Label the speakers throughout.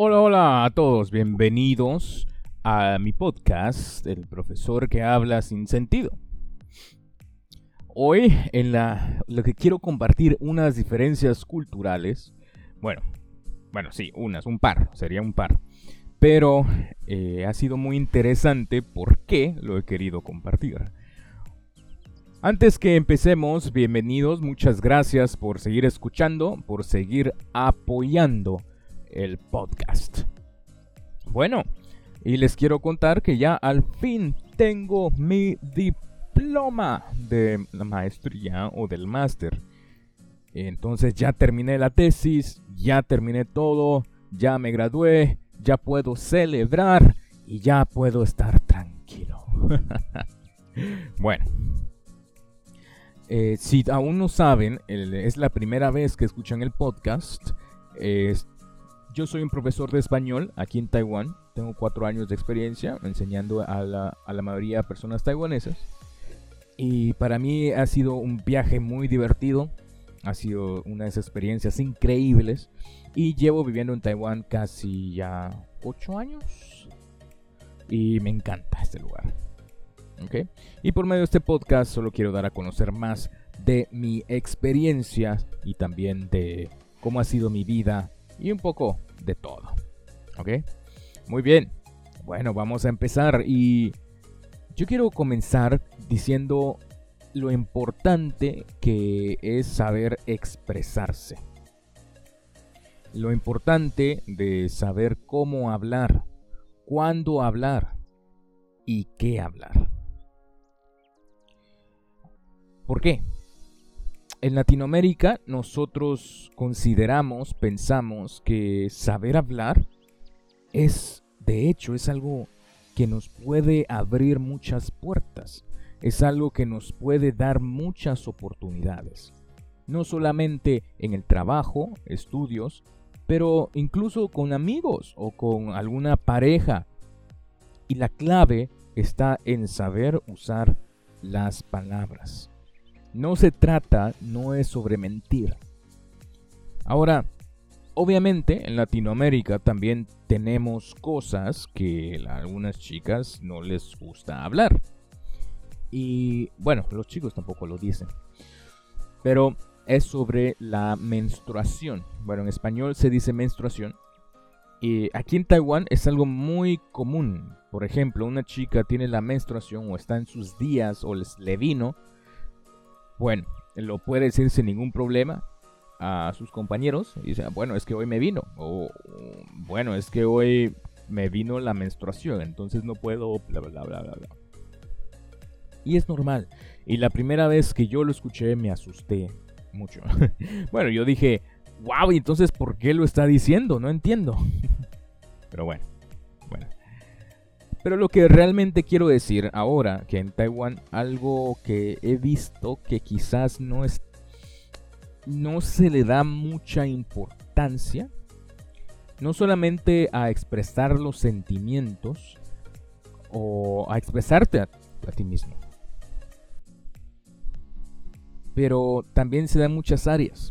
Speaker 1: Hola, hola a todos, bienvenidos a mi podcast, El profesor que habla sin sentido. Hoy en la, lo que quiero compartir unas diferencias culturales, bueno, bueno, sí, unas, un par, sería un par. Pero eh, ha sido muy interesante porque lo he querido compartir. Antes que empecemos, bienvenidos, muchas gracias por seguir escuchando, por seguir apoyando el podcast. Bueno, y les quiero contar que ya al fin tengo mi diploma de maestría o del máster. Entonces ya terminé la tesis, ya terminé todo, ya me gradué, ya puedo celebrar y ya puedo estar tranquilo. bueno, eh, si aún no saben, es la primera vez que escuchan el podcast. Yo soy un profesor de español aquí en Taiwán. Tengo cuatro años de experiencia enseñando a la, a la mayoría de personas taiwanesas. Y para mí ha sido un viaje muy divertido. Ha sido unas experiencias increíbles. Y llevo viviendo en Taiwán casi ya ocho años. Y me encanta este lugar. Y por medio de este podcast solo quiero dar a conocer más de mi experiencia y también de cómo ha sido mi vida y un poco de todo. ¿Ok? Muy bien. Bueno, vamos a empezar y yo quiero comenzar diciendo lo importante que es saber expresarse. Lo importante de saber cómo hablar, cuándo hablar y qué hablar. ¿Por qué? En Latinoamérica nosotros consideramos, pensamos que saber hablar es, de hecho, es algo que nos puede abrir muchas puertas, es algo que nos puede dar muchas oportunidades. No solamente en el trabajo, estudios, pero incluso con amigos o con alguna pareja. Y la clave está en saber usar las palabras. No se trata, no es sobre mentir. Ahora, obviamente en Latinoamérica también tenemos cosas que a algunas chicas no les gusta hablar. Y bueno, los chicos tampoco lo dicen. Pero es sobre la menstruación. Bueno, en español se dice menstruación. Y aquí en Taiwán es algo muy común. Por ejemplo, una chica tiene la menstruación o está en sus días o les le vino bueno, lo puede decir sin ningún problema a sus compañeros y dice, bueno, es que hoy me vino, o bueno, es que hoy me vino la menstruación, entonces no puedo, bla, bla, bla, bla, bla. Y es normal. Y la primera vez que yo lo escuché me asusté mucho. bueno, yo dije, wow, ¿y entonces por qué lo está diciendo? No entiendo. Pero bueno, bueno. Pero lo que realmente quiero decir ahora, que en Taiwán algo que he visto que quizás no es no se le da mucha importancia, no solamente a expresar los sentimientos o a expresarte a, ti mismo, pero también se da en muchas áreas,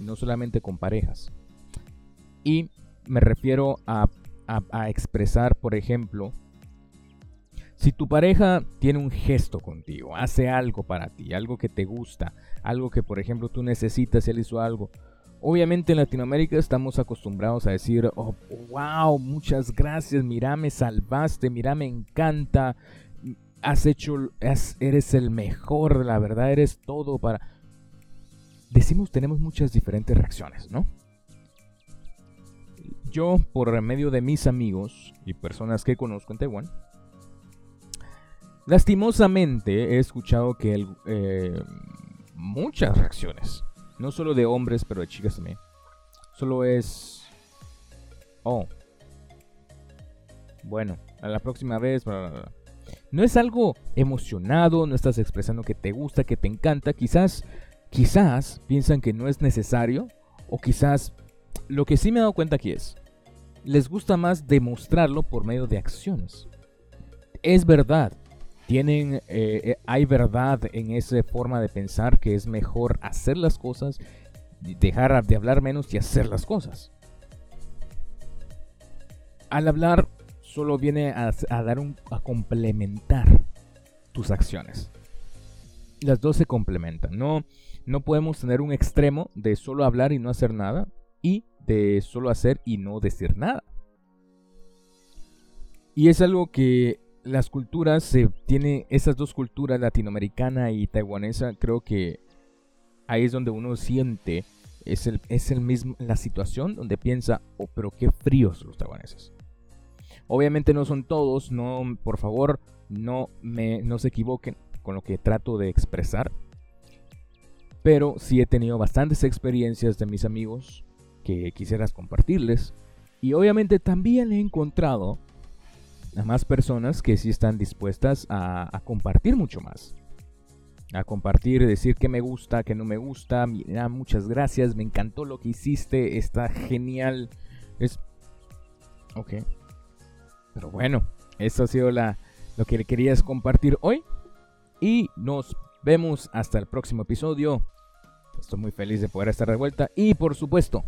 Speaker 1: no solamente con parejas. Y me refiero a, a expresar, por ejemplo, si tu pareja tiene un gesto contigo, hace algo para ti, algo que te gusta, algo que por ejemplo tú necesitas él hizo algo, obviamente en Latinoamérica estamos acostumbrados a decir, oh, wow, muchas gracias, mira, me salvaste, mira, me encanta, has hecho, eres el mejor, la verdad, eres todo para... Decimos, tenemos muchas diferentes reacciones, ¿no? Yo, por medio de mis amigos y personas que conozco en Taiwán, Lastimosamente he escuchado que eh, muchas reacciones, no solo de hombres, pero de chicas también, solo es... Oh. Bueno, a la próxima vez... No es algo emocionado, no estás expresando que te gusta, que te encanta, quizás, quizás piensan que no es necesario, o quizás lo que sí me he dado cuenta aquí es, les gusta más demostrarlo por medio de acciones. Es verdad, tienen, eh, eh, hay verdad en esa forma de pensar que es mejor hacer las cosas, dejar de hablar menos y hacer las cosas. al hablar solo viene a, dar a complementar tus acciones. Las dos se complementan. No, no podemos tener un extremo de solo hablar y no hacer nada y de solo hacer y no decir nada. Y es algo que las culturas se tiene esas dos culturas latinoamericana y taiwanesa, creo que ahí es donde uno siente es el, es el mismo la situación donde piensa, "Oh, pero qué fríos los taiwaneses." Obviamente no son todos, no por favor, no me no se equivoquen con lo que trato de expresar. Pero sí he tenido bastantes experiencias de mis amigos que quisieras compartirles y obviamente también he encontrado a más personas que sí están dispuestas a, compartir mucho más. A compartir, decir que me gusta, que no me gusta. Mira, muchas gracias, me encantó lo que hiciste, está genial. Es. Ok. Pero bueno, eso ha sido lo que le querías compartir hoy. Y nos vemos hasta el próximo episodio. Estoy muy feliz de poder estar de vuelta. Y por supuesto,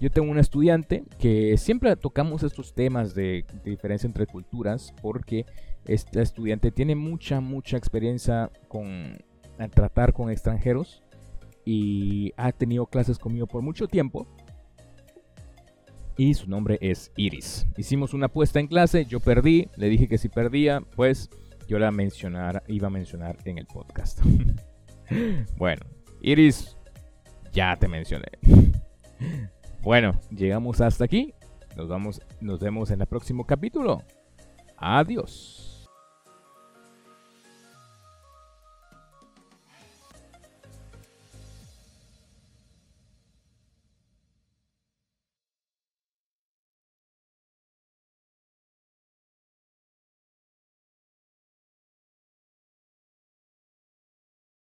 Speaker 1: yo tengo un estudiante que siempre tocamos estos temas de, diferencia entre culturas porque este estudiante tiene mucha, mucha experiencia con tratar con extranjeros y ha tenido clases conmigo por mucho tiempo. Y su nombre es Iris. Hicimos una apuesta en clase, yo perdí, le dije que si perdía, pues yo la mencionara, iba a mencionar en el podcast. bueno, Iris, ya te mencioné. Bueno, llegamos hasta aquí. Nos vamos, nos vemos en el próximo capítulo. Adiós.